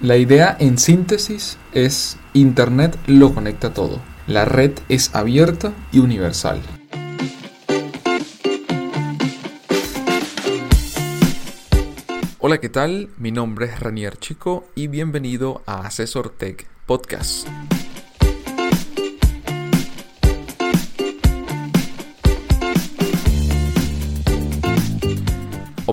La idea en síntesis es Internet lo conecta todo. La red es abierta y universal. Hola, ¿qué tal? Mi nombre es Ranier Chico y bienvenido a Asesor Tech Podcast.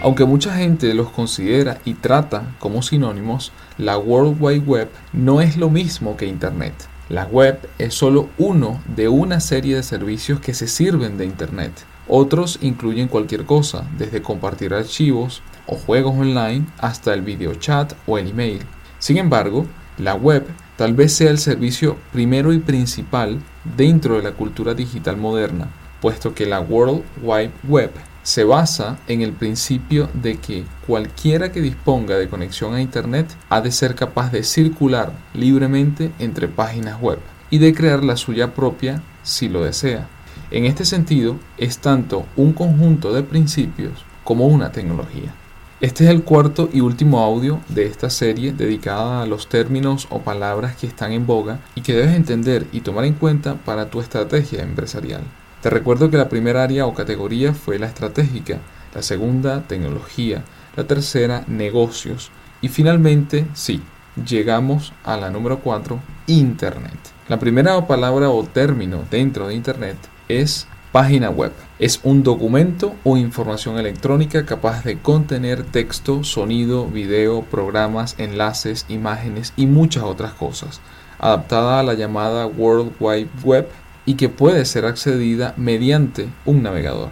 Aunque mucha gente los considera y trata como sinónimos, la World Wide Web no es lo mismo que Internet. La web es solo uno de una serie de servicios que se sirven de Internet. Otros incluyen cualquier cosa, desde compartir archivos o juegos online hasta el video chat o el email. Sin embargo, la web tal vez sea el servicio primero y principal dentro de la cultura digital moderna, puesto que la World Wide Web se basa en el principio de que cualquiera que disponga de conexión a Internet ha de ser capaz de circular libremente entre páginas web y de crear la suya propia si lo desea. En este sentido, es tanto un conjunto de principios como una tecnología. Este es el cuarto y último audio de esta serie dedicada a los términos o palabras que están en boga y que debes entender y tomar en cuenta para tu estrategia empresarial. Te recuerdo que la primera área o categoría fue la estratégica, la segunda tecnología, la tercera negocios y finalmente, sí, llegamos a la número 4, Internet. La primera palabra o término dentro de Internet es página web. Es un documento o información electrónica capaz de contener texto, sonido, video, programas, enlaces, imágenes y muchas otras cosas, adaptada a la llamada World Wide Web y que puede ser accedida mediante un navegador.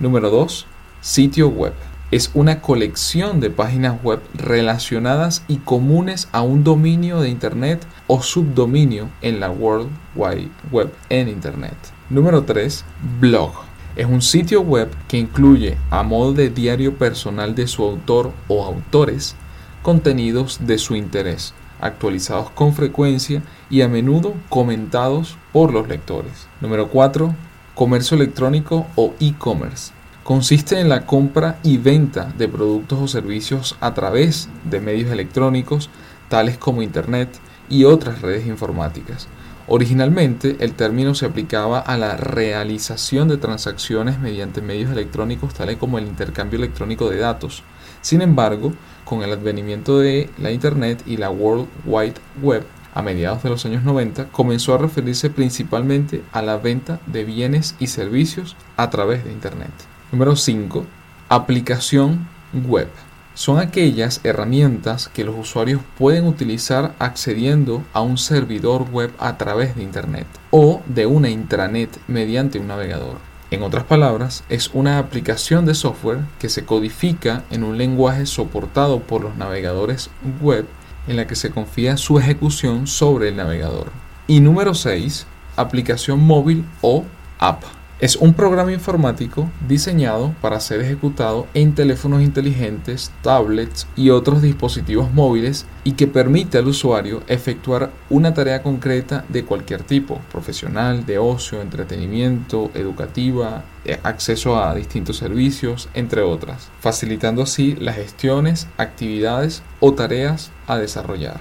Número 2. Sitio web. Es una colección de páginas web relacionadas y comunes a un dominio de Internet o subdominio en la World Wide Web en Internet. Número 3. Blog. Es un sitio web que incluye, a modo de diario personal de su autor o autores, contenidos de su interés, actualizados con frecuencia y a menudo comentados por los lectores. Número 4. Comercio electrónico o e-commerce. Consiste en la compra y venta de productos o servicios a través de medios electrónicos tales como Internet y otras redes informáticas. Originalmente el término se aplicaba a la realización de transacciones mediante medios electrónicos tales como el intercambio electrónico de datos. Sin embargo, con el advenimiento de la Internet y la World Wide Web a mediados de los años 90, comenzó a referirse principalmente a la venta de bienes y servicios a través de Internet. Número 5. Aplicación web. Son aquellas herramientas que los usuarios pueden utilizar accediendo a un servidor web a través de Internet o de una intranet mediante un navegador. En otras palabras, es una aplicación de software que se codifica en un lenguaje soportado por los navegadores web en la que se confía su ejecución sobre el navegador. Y número 6, aplicación móvil o app. Es un programa informático diseñado para ser ejecutado en teléfonos inteligentes, tablets y otros dispositivos móviles y que permite al usuario efectuar una tarea concreta de cualquier tipo, profesional, de ocio, entretenimiento, educativa, eh, acceso a distintos servicios, entre otras, facilitando así las gestiones, actividades o tareas a desarrollar.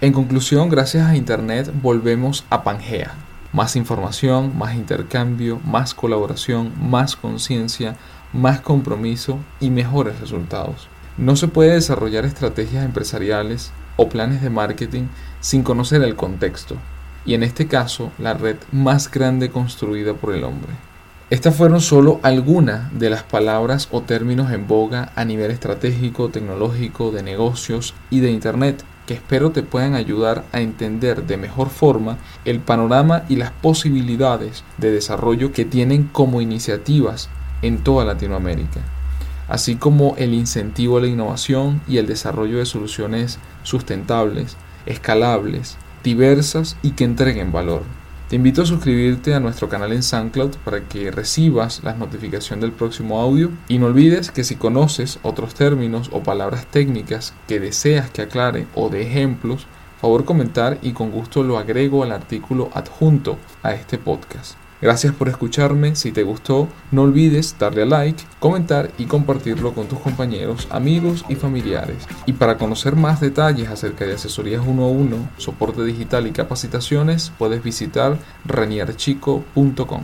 En conclusión, gracias a Internet volvemos a Pangea, más información, más intercambio, más colaboración, más conciencia, más compromiso y mejores resultados. No se puede desarrollar estrategias empresariales o planes de marketing sin conocer el contexto, y en este caso la red más grande construida por el hombre. Estas fueron solo algunas de las palabras o términos en boga a nivel estratégico, tecnológico, de negocios y de Internet que espero te puedan ayudar a entender de mejor forma el panorama y las posibilidades de desarrollo que tienen como iniciativas en toda Latinoamérica, así como el incentivo a la innovación y el desarrollo de soluciones sustentables escalables, diversas y que entreguen valor. Te invito a suscribirte a nuestro canal en SoundCloud para que recibas la notificación del próximo audio y no olvides que si conoces otros términos o palabras técnicas que deseas que aclare o de ejemplos, favor comentar y con gusto lo agrego al artículo adjunto a este podcast. Gracias por escucharme, si te gustó no olvides darle a like, comentar y compartirlo con tus compañeros, amigos y familiares. Y para conocer más detalles acerca de asesorías 1 a 1, soporte digital y capacitaciones, puedes visitar renierchico.com.